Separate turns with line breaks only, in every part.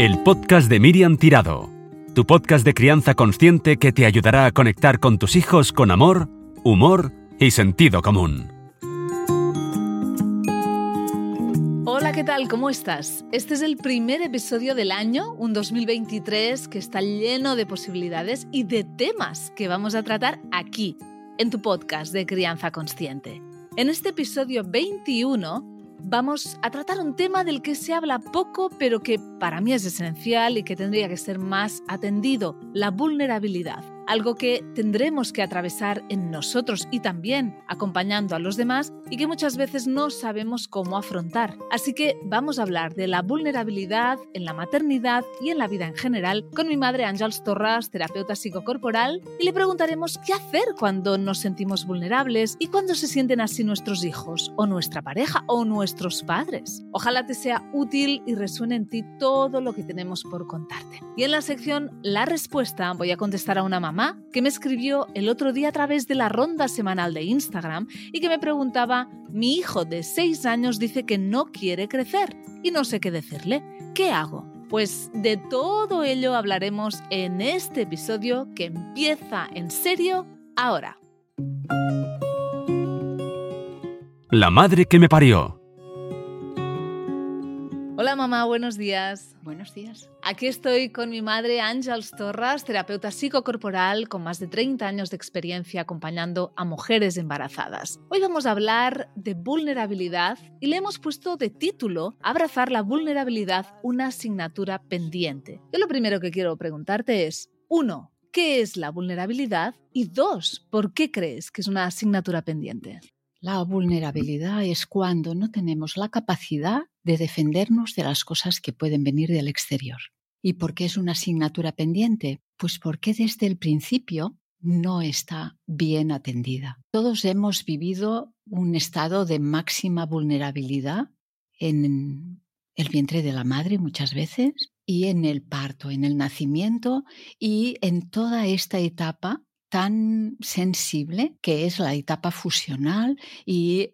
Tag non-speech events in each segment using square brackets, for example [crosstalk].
El podcast de Miriam Tirado, tu podcast de crianza consciente que te ayudará a conectar con tus hijos con amor, humor y sentido común.
Hola, ¿qué tal? ¿Cómo estás? Este es el primer episodio del año, un 2023 que está lleno de posibilidades y de temas que vamos a tratar aquí, en tu podcast de crianza consciente. En este episodio 21 vamos a tratar un tema del que se habla poco, pero que para mí es esencial y que tendría que ser más atendido, la vulnerabilidad algo que tendremos que atravesar en nosotros y también acompañando a los demás y que muchas veces no sabemos cómo afrontar. Así que vamos a hablar de la vulnerabilidad en la maternidad y en la vida en general con mi madre Ángels Torras, terapeuta psicocorporal, y le preguntaremos qué hacer cuando nos sentimos vulnerables y cuando se sienten así nuestros hijos o nuestra pareja o nuestros padres. Ojalá te sea útil y resuene en ti todo lo que tenemos por contarte. Y en la sección La respuesta voy a contestar a una mamá que me escribió el otro día a través de la ronda semanal de Instagram y que me preguntaba, mi hijo de 6 años dice que no quiere crecer y no sé qué decirle, ¿qué hago? Pues de todo ello hablaremos en este episodio que empieza en serio ahora.
La madre que me parió.
Hola mamá, buenos días.
Buenos días.
Aquí estoy con mi madre Ángels Torras, terapeuta psicocorporal con más de 30 años de experiencia acompañando a mujeres embarazadas. Hoy vamos a hablar de vulnerabilidad y le hemos puesto de título Abrazar la vulnerabilidad, una asignatura pendiente. Yo lo primero que quiero preguntarte es, uno, ¿qué es la vulnerabilidad? Y dos, ¿por qué crees que es una asignatura pendiente?
La vulnerabilidad es cuando no tenemos la capacidad de defendernos de las cosas que pueden venir del exterior. ¿Y por qué es una asignatura pendiente? Pues porque desde el principio no está bien atendida. Todos hemos vivido un estado de máxima vulnerabilidad en el vientre de la madre muchas veces y en el parto, en el nacimiento y en toda esta etapa tan sensible que es la etapa fusional y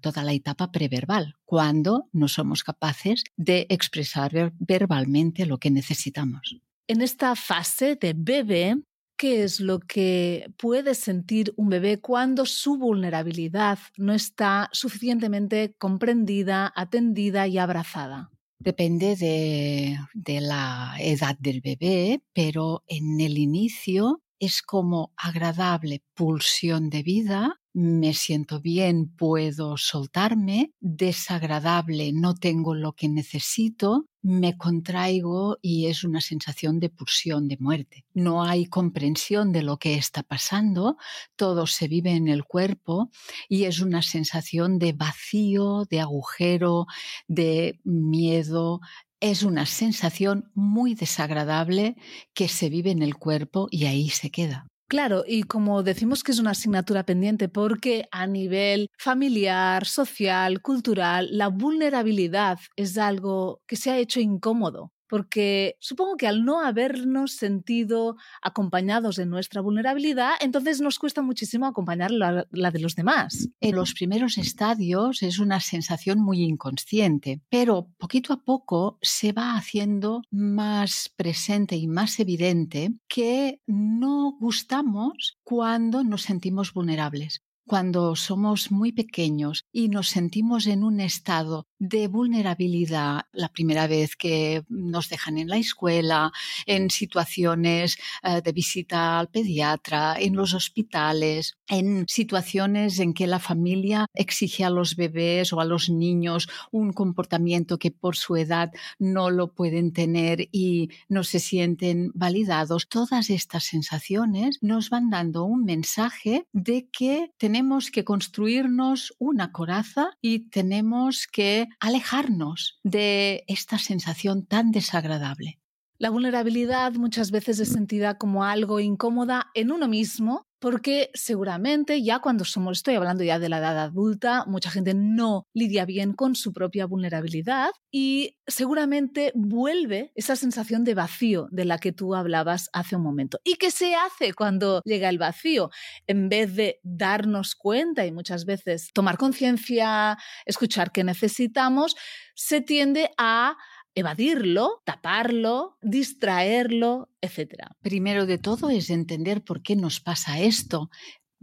toda la etapa preverbal, cuando no somos capaces de expresar verbalmente lo que necesitamos.
En esta fase de bebé, ¿qué es lo que puede sentir un bebé cuando su vulnerabilidad no está suficientemente comprendida, atendida y abrazada?
Depende de, de, la edad del bebé, pero en el inicio es como agradable pulsión de vida, me siento bien, puedo soltarme, desagradable, no tengo lo que necesito, me contraigo y es una sensación de pulsión, de muerte. No hay comprensión de lo que está pasando, todo se vive en el cuerpo y es una sensación de vacío, de agujero, de miedo, es una sensación muy desagradable que se vive en el cuerpo y ahí se queda.
Claro, y como decimos que es una asignatura pendiente porque a nivel familiar, social, cultural, la vulnerabilidad es algo que se ha hecho incómodo porque supongo que al no habernos sentido acompañados en nuestra vulnerabilidad, entonces nos cuesta muchísimo acompañar la, de los demás.
En los primeros estadios es una sensación muy inconsciente, pero poquito a poco se va haciendo más presente y más evidente que no gustamos cuando nos sentimos vulnerables cuando somos muy pequeños y nos sentimos en un estado de vulnerabilidad la primera vez que nos dejan en la escuela, en situaciones eh, de visita al pediatra, en los hospitales, en situaciones en que la familia exige a los bebés o a los niños un comportamiento que por su edad no lo pueden tener y no se sienten validados. Todas estas sensaciones nos van dando un mensaje de que tenemos tenemos que construirnos una coraza y tenemos que alejarnos de esta sensación tan desagradable.
La vulnerabilidad muchas veces es sentida como algo incómoda en uno mismo porque seguramente ya cuando somos, estoy hablando ya de la edad adulta, mucha gente no lidia bien con su propia vulnerabilidad y seguramente vuelve esa sensación de vacío de la que tú hablabas hace un momento. ¿Y qué se hace cuando llega el vacío? En vez de darnos cuenta y muchas veces tomar conciencia, escuchar qué necesitamos, se tiende a evadirlo, taparlo, distraerlo, etc.
Primero de todo es entender por qué nos pasa esto.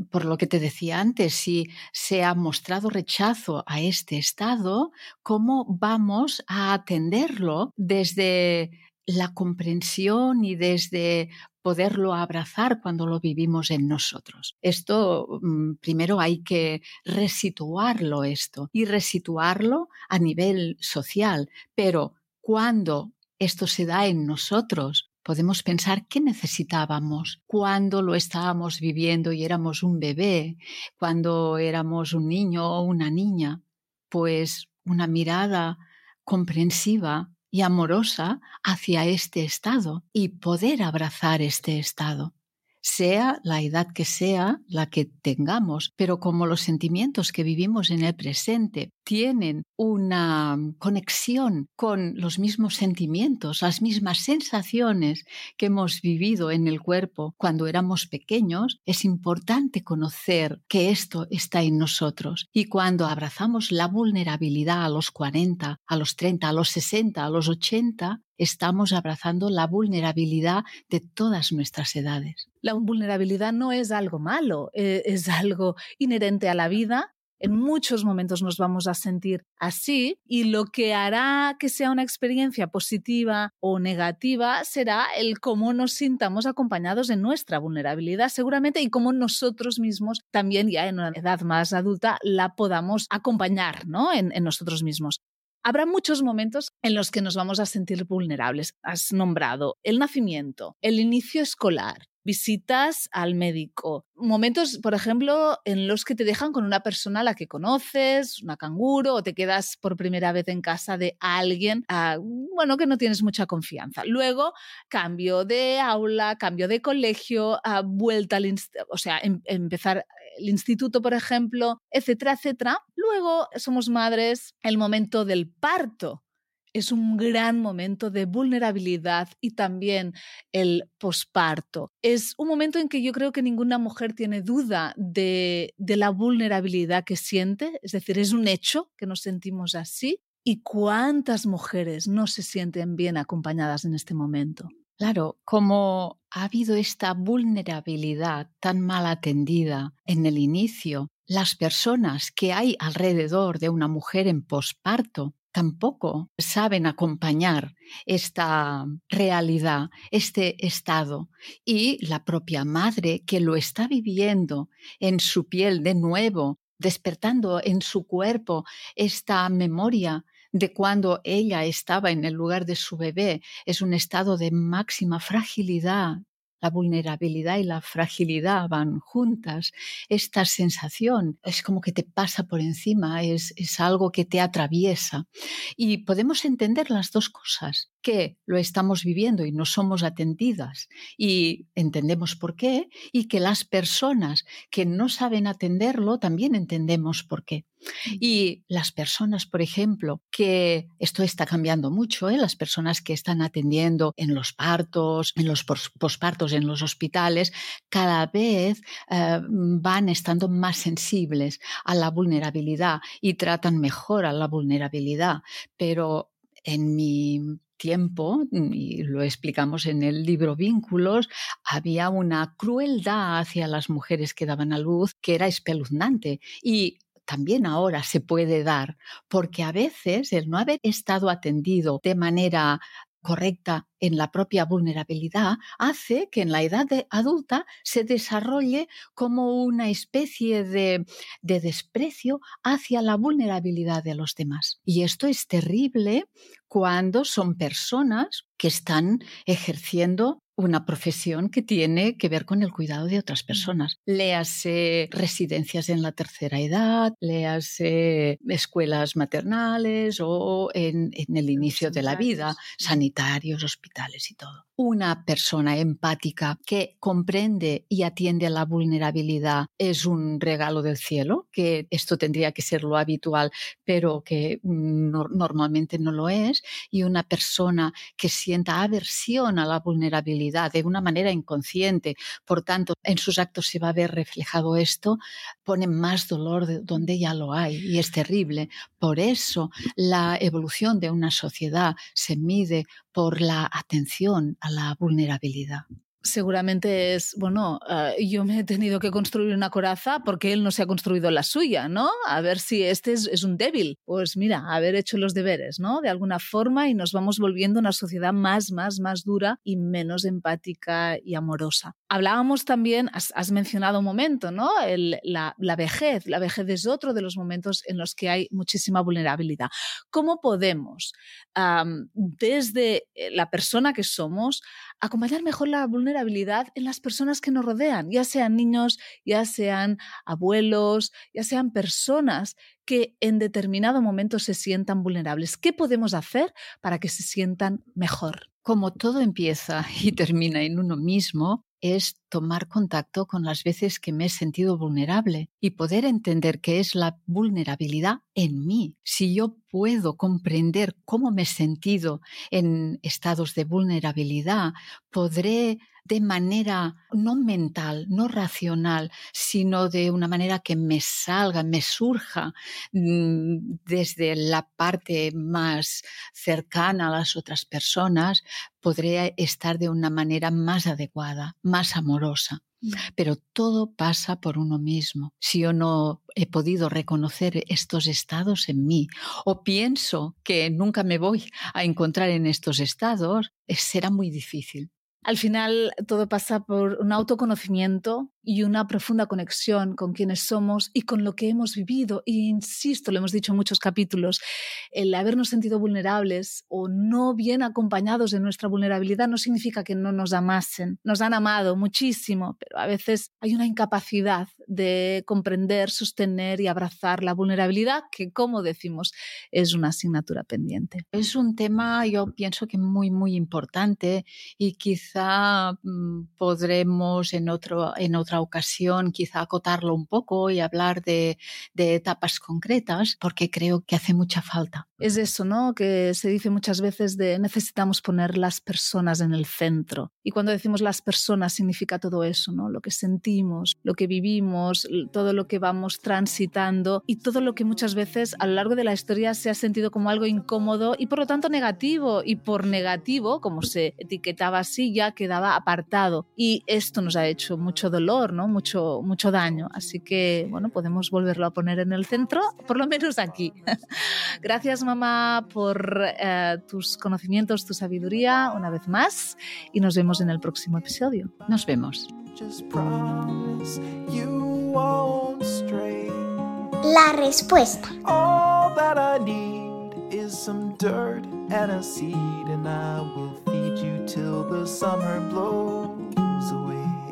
Por lo que te decía antes, si se ha mostrado rechazo a este estado, ¿cómo vamos a atenderlo desde la comprensión y desde poderlo abrazar cuando lo vivimos en nosotros. Esto mm, primero hay que resituarlo esto y resituarlo a nivel social, pero cuando esto se da en nosotros, podemos pensar qué necesitábamos cuando lo estábamos viviendo y éramos un bebé, cuando éramos un niño o una niña, pues una mirada comprensiva y amorosa hacia este estado y poder abrazar este estado sea la edad que sea la que tengamos, pero como los sentimientos que vivimos en el presente tienen una conexión con los mismos sentimientos, las mismas sensaciones que hemos vivido en el cuerpo cuando éramos pequeños, es importante conocer que esto está en nosotros. Y cuando abrazamos la vulnerabilidad a los 40, a los 30, a los 60, a los 80, estamos abrazando la vulnerabilidad de todas nuestras edades.
La vulnerabilidad no es algo malo, eh, es algo inherente a la vida en muchos momentos nos vamos a sentir así y lo que hará que sea una experiencia positiva o negativa será el cómo nos sintamos acompañados en nuestra vulnerabilidad seguramente y cómo nosotros mismos también ya en una edad más adulta la podamos acompañar ¿no? en, en nosotros mismos. Habrá muchos momentos en los que nos vamos a sentir vulnerables. Has nombrado el nacimiento, el inicio escolar, visitas al médico, momentos, por ejemplo, en los que te dejan con una persona a la que conoces, una canguro, o te quedas por primera vez en casa de alguien, ah, bueno, que no tienes mucha confianza. Luego, cambio de aula, cambio de colegio, ah, vuelta al, o sea, em, empezar el instituto, por ejemplo, etcétera, etcétera. Luego somos madres, el momento del parto es un gran momento de vulnerabilidad y también el posparto. Es un momento en que yo creo que ninguna mujer tiene duda de, la vulnerabilidad que siente, es decir, es un hecho que nos sentimos así. ¿Y cuántas mujeres no se sienten bien acompañadas en este momento?
Claro, como ha habido esta vulnerabilidad tan mal atendida en el inicio, las personas que hay alrededor de una mujer en posparto tampoco saben acompañar esta realidad, este estado. Y la propia madre que lo está viviendo en su piel de nuevo, despertando en su cuerpo esta memoria de cuando ella estaba en el lugar de su bebé, es un estado de máxima fragilidad, la vulnerabilidad y la fragilidad van juntas. Esta sensación es como que te pasa por encima, es, es algo que te atraviesa. Y podemos entender las dos cosas que lo estamos viviendo y no somos atendidas y entendemos por qué, y que las personas que no saben atenderlo también entendemos por qué. Y las personas, por ejemplo, que esto está cambiando mucho, ¿eh? las personas que están atendiendo en los partos, en los pospartos, en los hospitales, cada vez eh, van estando más sensibles a la vulnerabilidad y tratan mejor a la vulnerabilidad. Pero en mi tiempo, y lo explicamos en el libro Vínculos, había una crueldad hacia las mujeres que daban a luz que era espeluznante. Y también ahora se puede dar, porque a veces el no haber estado atendido de manera correcta en la propia vulnerabilidad hace que en la edad adulta se desarrolle como una especie de, de, desprecio hacia la vulnerabilidad de los demás. Y esto es terrible cuando son personas que están ejerciendo una profesión que tiene que ver con el cuidado de otras personas. Léase residencias en la tercera edad, léase escuelas maternales o en, en el inicio de la vida, sanitarios, hospitales y todo. Una persona empática que comprende y atiende a la vulnerabilidad es un regalo del cielo, que esto tendría que ser lo habitual, pero que normalmente no lo es, y una persona que sienta aversión a la vulnerabilidad de una manera inconsciente, por tanto, en sus actos se va a ver reflejado esto, pone más dolor de donde ya lo hay y es terrible. Por eso la evolución de una sociedad se mide por la atención a la vulnerabilidad
seguramente es, bueno, uh, yo me he tenido que construir una coraza porque él no se ha construido la suya, ¿no? A ver si este es, es, un débil. Pues mira, haber hecho los deberes, ¿no? De alguna forma y nos vamos volviendo una sociedad más, más, más dura y menos empática y amorosa. Hablábamos también, has, mencionado un momento, ¿no? La, vejez. La vejez es otro de los momentos en los que hay muchísima vulnerabilidad. ¿Cómo podemos, desde la persona que somos, acompañar mejor la vulnerabilidad en las personas que nos rodean, ya sean niños, ya sean abuelos, ya sean personas que en determinado momento se sientan vulnerables. ¿Qué podemos hacer para que se sientan mejor?
Como todo empieza y termina en uno mismo, es tomar contacto con las veces que me he sentido vulnerable y poder entender qué es la vulnerabilidad en mí. Si yo puedo comprender cómo me he sentido en estados de vulnerabilidad, podré de manera no mental, no racional, sino de una manera que me salga, me surja mm, desde la parte más cercana a las otras personas, podré estar de una manera más adecuada, más amorosa. Pero todo pasa por uno mismo. Si yo no he podido reconocer estos estados en mí o pienso que nunca me voy a encontrar en estos estados, será muy difícil.
Al final todo pasa por un autoconocimiento y una profunda conexión con quienes somos y con lo que hemos vivido. Y insisto, lo hemos dicho en muchos capítulos, el habernos sentido vulnerables o no bien acompañados de nuestra vulnerabilidad no significa que no nos amasen. Nos han amado muchísimo, pero a veces hay una incapacidad de comprender, sostener y abrazar la vulnerabilidad que, como decimos, es una asignatura pendiente.
Es un tema, yo pienso que muy, muy importante y quizá mm, podremos en otro, en otro ocasión quizá acotarlo un poco y hablar de, de etapas concretas, porque creo que hace mucha falta.
Es eso, ¿no? Que se dice muchas veces de necesitamos poner las personas en el centro. Y cuando decimos las personas significa todo eso, ¿no? Lo que sentimos, lo que vivimos, todo lo que vamos transitando y todo lo que muchas veces a lo largo de la historia se ha sentido como algo incómodo y por lo tanto negativo. Y por negativo, como se etiquetaba así, ya quedaba apartado. Y esto nos ha hecho mucho dolor, ¿no? Mucho, mucho daño. Así que, bueno, podemos volverlo a poner en el centro, por lo menos aquí. [laughs] Gracias, mamá, por eh, tus conocimientos, tu sabiduría, una vez más, y nos vemos en el próximo episodio.
Nos vemos.
La respuesta.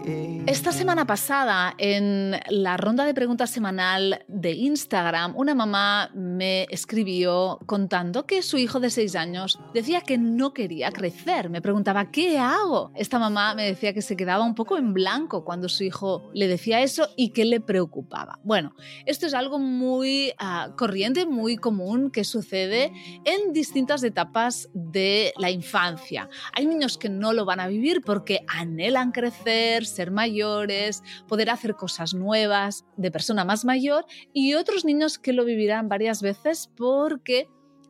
Esta semana pasada, en la ronda de preguntas semanal de Instagram, una mamá me escribió contando que su hijo de seis años decía que no quería crecer. Me preguntaba, ¿qué hago? Esta mamá me decía que se quedaba un poco en blanco cuando su hijo le decía eso y que le preocupaba. Bueno, esto es algo muy uh, corriente, muy común que sucede en distintas etapas de la infancia. Hay niños que no lo van a vivir porque anhelan crecer, ser mayores poder hacer cosas nuevas de persona más mayor y otros niños que lo vivirán varias veces porque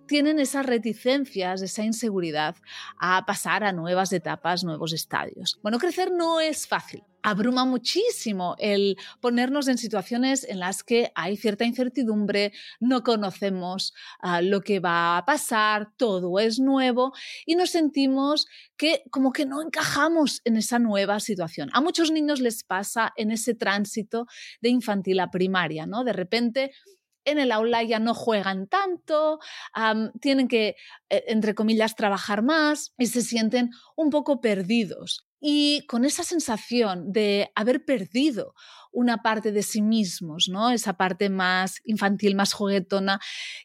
tienen esas reticencias, esa inseguridad a pasar a nuevas etapas, nuevos estadios. Bueno, crecer no es fácil. Abruma muchísimo el ponernos en situaciones en las que hay cierta incertidumbre, no conocemos uh, lo que va a pasar, todo es nuevo y nos sentimos que como que no encajamos en esa nueva situación. A muchos niños les pasa en ese tránsito de infantil a primaria, ¿no? De repente en el aula ya no juegan tanto, tienen que, e, entre comillas, trabajar más y se sienten un poco perdidos. Y con esa sensación de haber perdido una parte de sí mismos, ¿no? Esa parte más infantil, más juguetona,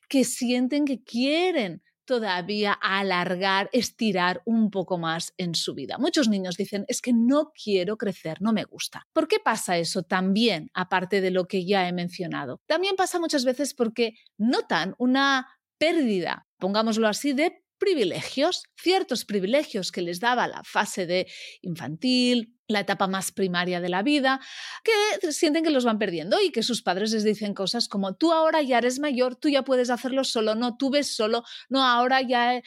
que sienten que quieren todavía alargar, estirar un poco más en su vida. Muchos niños dicen, es que no quiero crecer, no me gusta. ¿Por qué pasa eso también, aparte de lo que ya he mencionado? También pasa muchas veces porque notan una pérdida, pongámoslo así, de privilegios, ciertos privilegios que les daba la fase de infantil, la etapa más primaria de la vida, que sienten que los van perdiendo y que sus padres les dicen cosas como tú ahora ya eres mayor, tú ya puedes hacerlo solo, no, tú ves solo, no, ahora ya, eh,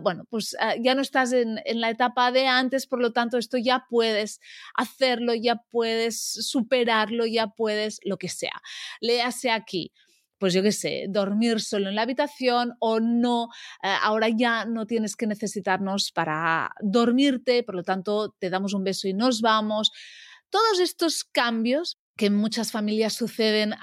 bueno, pues eh, ya no estás en, en, la etapa de antes, por lo tanto esto ya puedes hacerlo, ya puedes superarlo, ya puedes lo que sea. Léase aquí pues yo qué sé, dormir solo en la habitación o no, eh, ahora ya no tienes que necesitarnos para dormirte, por lo tanto te damos un beso y nos vamos. Todos estos cambios que en muchas familias suceden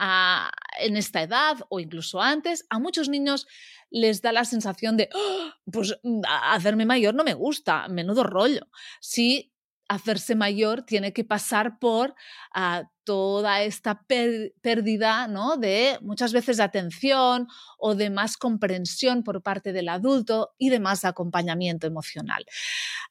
en esta edad o incluso antes, a muchos niños les da la sensación de, ¡Ah! pues mm, hacerme mayor no me gusta, menudo rollo. Sí, hacerse mayor tiene que pasar por uh, toda esta pérdida ¿no? de muchas veces de atención o de más comprensión por parte del adulto y de más acompañamiento emocional.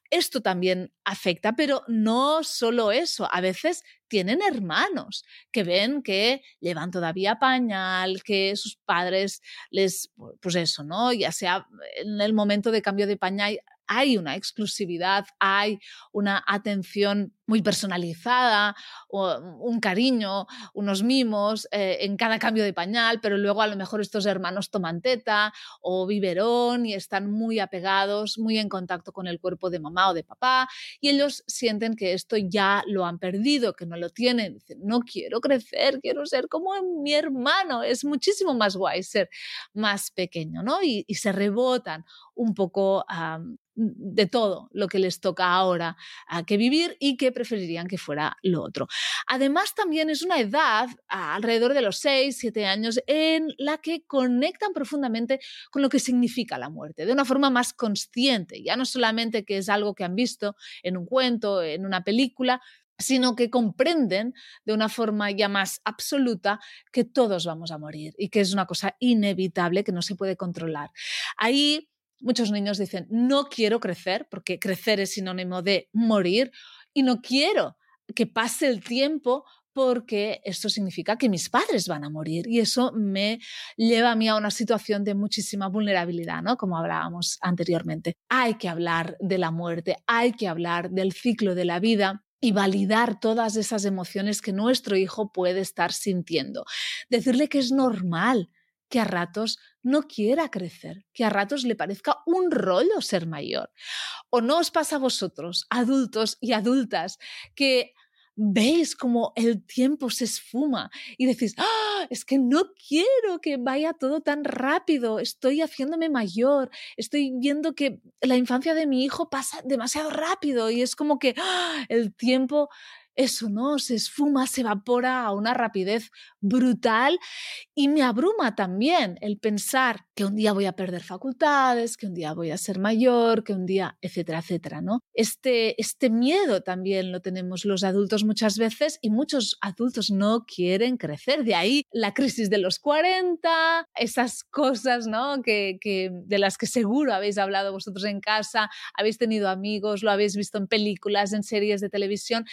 Esto también afecta, pero no solo eso, a veces tienen hermanos que ven que llevan todavía pañal, que sus padres les, pues eso, ¿no? Ya sea en el momento de cambio de pañal hay una exclusividad, hay una atención muy personalizada, un cariño, unos mimos eh, en cada cambio de pañal, pero luego a lo mejor estos hermanos toman teta o biberón y están muy apegados, muy en contacto con el cuerpo de mamá o de papá y ellos sienten que esto ya lo han perdido, que no lo tienen. Dicen, no quiero crecer, quiero ser como mi hermano. Es muchísimo más guay ser más pequeño, ¿no? Y, se rebotan un poco de todo lo que les toca ahora a que vivir y que preferirían que fuera lo otro. Además, también es una edad, alrededor de los 6, 7 años, en la que conectan profundamente con lo que significa la muerte, de una forma más consciente, ya no solamente que es algo que han visto en un cuento, en una película, sino que comprenden de una forma ya más absoluta que todos vamos a morir y que es una cosa inevitable que no se puede controlar. Ahí Muchos niños dicen, no quiero crecer, porque crecer es sinónimo de morir, y no quiero que pase el tiempo porque esto significa que mis padres van a morir y eso me lleva a mí a una situación de muchísima vulnerabilidad, ¿no? Como hablábamos anteriormente. Hay que hablar de la muerte, hay que hablar del ciclo de la vida y validar todas esas emociones que nuestro hijo puede estar sintiendo. Decirle que es normal, que a ratos no quiera crecer, que a ratos le parezca un rollo ser mayor. ¿O no os pasa a vosotros, adultos y adultas, que veis como el tiempo se esfuma y decís, ¡Ah, es que no quiero que vaya todo tan rápido, estoy haciéndome mayor, estoy viendo que la infancia de mi hijo pasa demasiado rápido y es como que ¡ah! el tiempo eso no se esfuma, se evapora a una rapidez brutal y me abruma también el pensar que un día voy a perder facultades, que un día voy a ser mayor, que un día, etcétera, etcétera, ¿no? Este, este miedo también lo tenemos los adultos muchas veces y muchos adultos no quieren crecer. De ahí la crisis de los 40, esas cosas, ¿no? Que, que, de las que seguro habéis hablado vosotros en casa, habéis tenido amigos, lo habéis visto en películas, en series de televisión,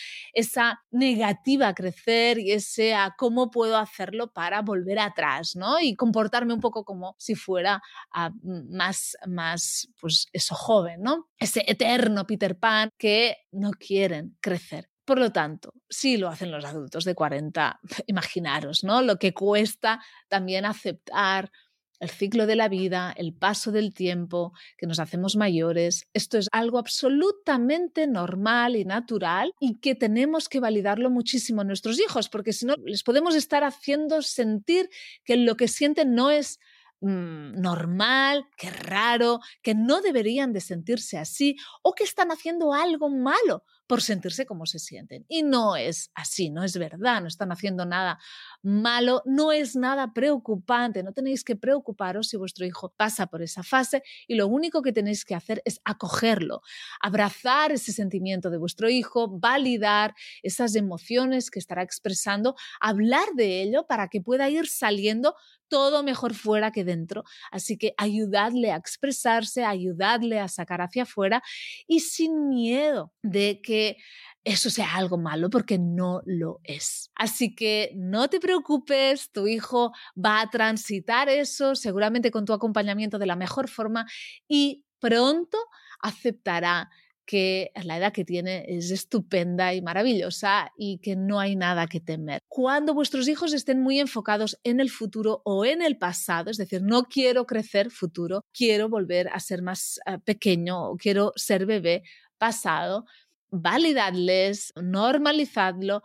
esa negativa a crecer y ese a cómo puedo hacerlo para volver atrás, ¿no? Y comportarme un poco como si fuera ah, más, más, pues eso, joven, ¿no? Ese eterno Peter Pan que no quieren crecer. Por lo tanto, si lo hacen los adultos de 40, [laughs] imaginaros, ¿no? Lo que cuesta también aceptar el ciclo de la vida, el paso del tiempo, que nos hacemos mayores. Esto es algo absolutamente normal y natural y que tenemos que validarlo muchísimo a nuestros hijos, porque si no, les podemos estar haciendo sentir que lo que sienten no es mm, normal, que raro, que no deberían de sentirse así o que están haciendo algo malo por sentirse como se sienten. Y no es así, no es verdad, no están haciendo nada malo, no es nada preocupante, no tenéis que preocuparos si vuestro hijo pasa por esa fase y lo único que tenéis que hacer es acogerlo, abrazar ese sentimiento de vuestro hijo, validar esas emociones que estará expresando, hablar de ello para que pueda ir saliendo todo mejor fuera que dentro. Así que ayudadle a expresarse, ayudadle a sacar hacia afuera y sin miedo de que eso sea algo malo porque no lo es. Así que no te preocupes, tu hijo va a transitar eso seguramente con tu acompañamiento de la mejor forma y pronto aceptará que la edad que tiene es estupenda y maravillosa y que no hay nada que temer. Cuando vuestros hijos estén muy enfocados en el futuro o en el pasado, es decir, no quiero crecer futuro, quiero volver a ser más eh, pequeño o quiero ser bebé pasado, validadles, normalizadlo,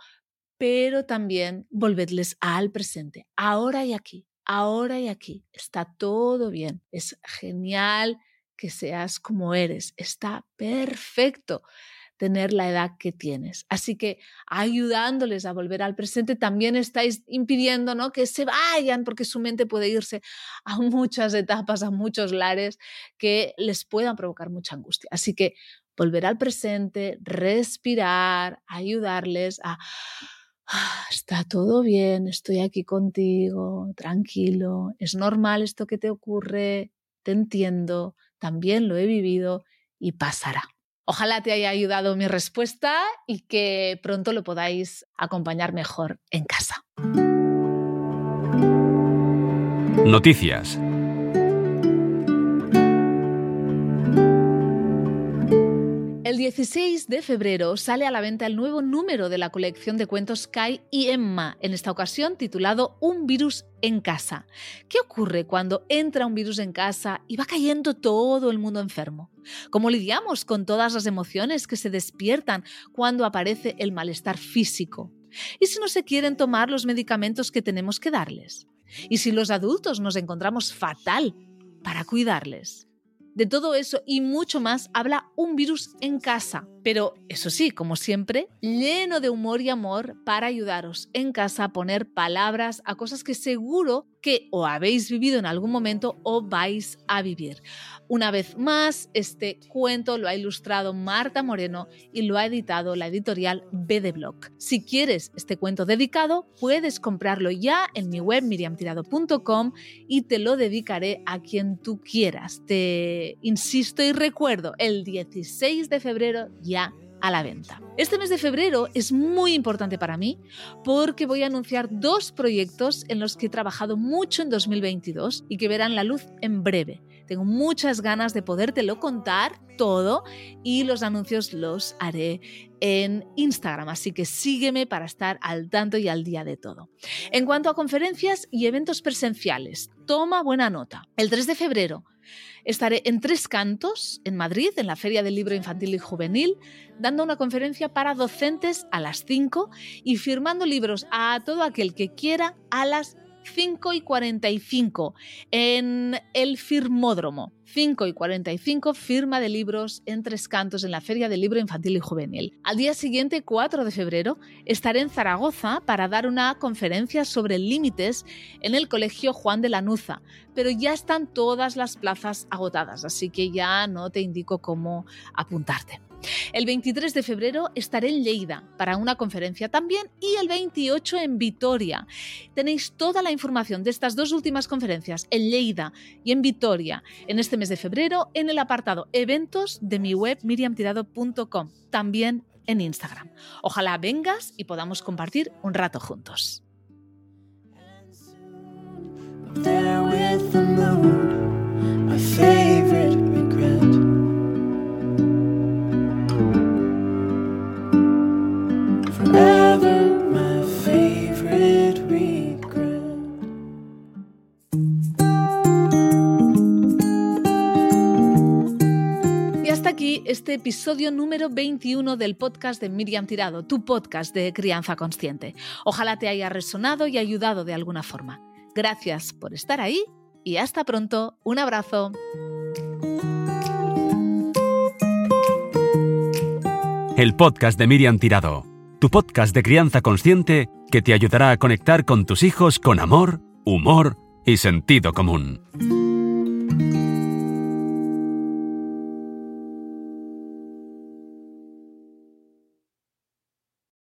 pero también volvedles al presente, ahora y aquí, ahora y aquí. Está todo bien, es genial que seas como eres. Está perfecto tener la edad que tienes. Así que ayudándoles a volver al presente, también estáis impidiendo ¿no? que se vayan, porque su mente puede irse a muchas etapas, a muchos lares que les puedan provocar mucha angustia. Así que volver al presente, respirar, ayudarles a... Ah, está todo bien, estoy aquí contigo, tranquilo, es normal esto que te ocurre, te entiendo, también lo he vivido y pasará. Ojalá te haya ayudado mi respuesta y que pronto lo podáis acompañar mejor en casa.
Noticias.
El 16 de febrero sale a la venta el nuevo número de la colección de cuentos Kai y Emma, en esta ocasión titulado Un virus en casa. ¿Qué ocurre cuando entra un virus en casa y va cayendo todo el mundo enfermo? ¿Cómo lidiamos con todas las emociones que se despiertan cuando aparece el malestar físico? ¿Y si no se quieren tomar los medicamentos que tenemos que darles? ¿Y si los adultos nos encontramos fatal para cuidarles? De todo eso y mucho más habla Un virus en casa. Pero eso sí, como siempre, lleno de humor y amor para ayudaros en casa a poner palabras a cosas que seguro que o habéis vivido en algún momento o vais a vivir. Una vez más, este cuento lo ha ilustrado Marta Moreno y lo ha editado la editorial B de Block. Si quieres este cuento dedicado, puedes comprarlo ya en mi web miriamtirado.com y te lo dedicaré a quien tú quieras. Te insisto y recuerdo, el 16 de febrero a la venta. Este mes de febrero es muy importante para mí porque voy a anunciar dos proyectos en los que he trabajado mucho en 2022 y que verán la luz en breve. Tengo muchas ganas de podértelo contar todo y los anuncios los haré en Instagram, así que sígueme para estar al tanto y al día de todo. En cuanto a conferencias y eventos presenciales, toma buena nota. El 3 de febrero Estaré en Tres Cantos, en Madrid, en la Feria del Libro Infantil y Juvenil, dando una conferencia para docentes a las 5 y firmando libros a todo aquel que quiera a las 5 y 45 en el Firmódromo. 5 y 45, firma de libros en Tres Cantos en la Feria del Libro Infantil y Juvenil. Al día siguiente, 4 de febrero, estaré en Zaragoza para dar una conferencia sobre límites en el Colegio Juan de Lanuza, pero ya están todas las plazas agotadas, así que ya no te indico cómo apuntarte. El 23 de febrero estaré en Lleida para una conferencia también y el 28 en Vitoria. Tenéis toda la información de estas dos últimas conferencias en Lleida y en Vitoria en este mes de febrero en el apartado eventos de mi web miriamtirado.com, también en Instagram. Ojalá vengas y podamos compartir un rato juntos. Este episodio número 21 del podcast de Miriam Tirado, tu podcast de crianza consciente. Ojalá te haya resonado y ayudado de alguna forma. Gracias por estar ahí y hasta pronto. Un abrazo.
el podcast de Miriam Tirado, tu podcast de crianza consciente que te ayudará a conectar con tus hijos con amor, humor y sentido común.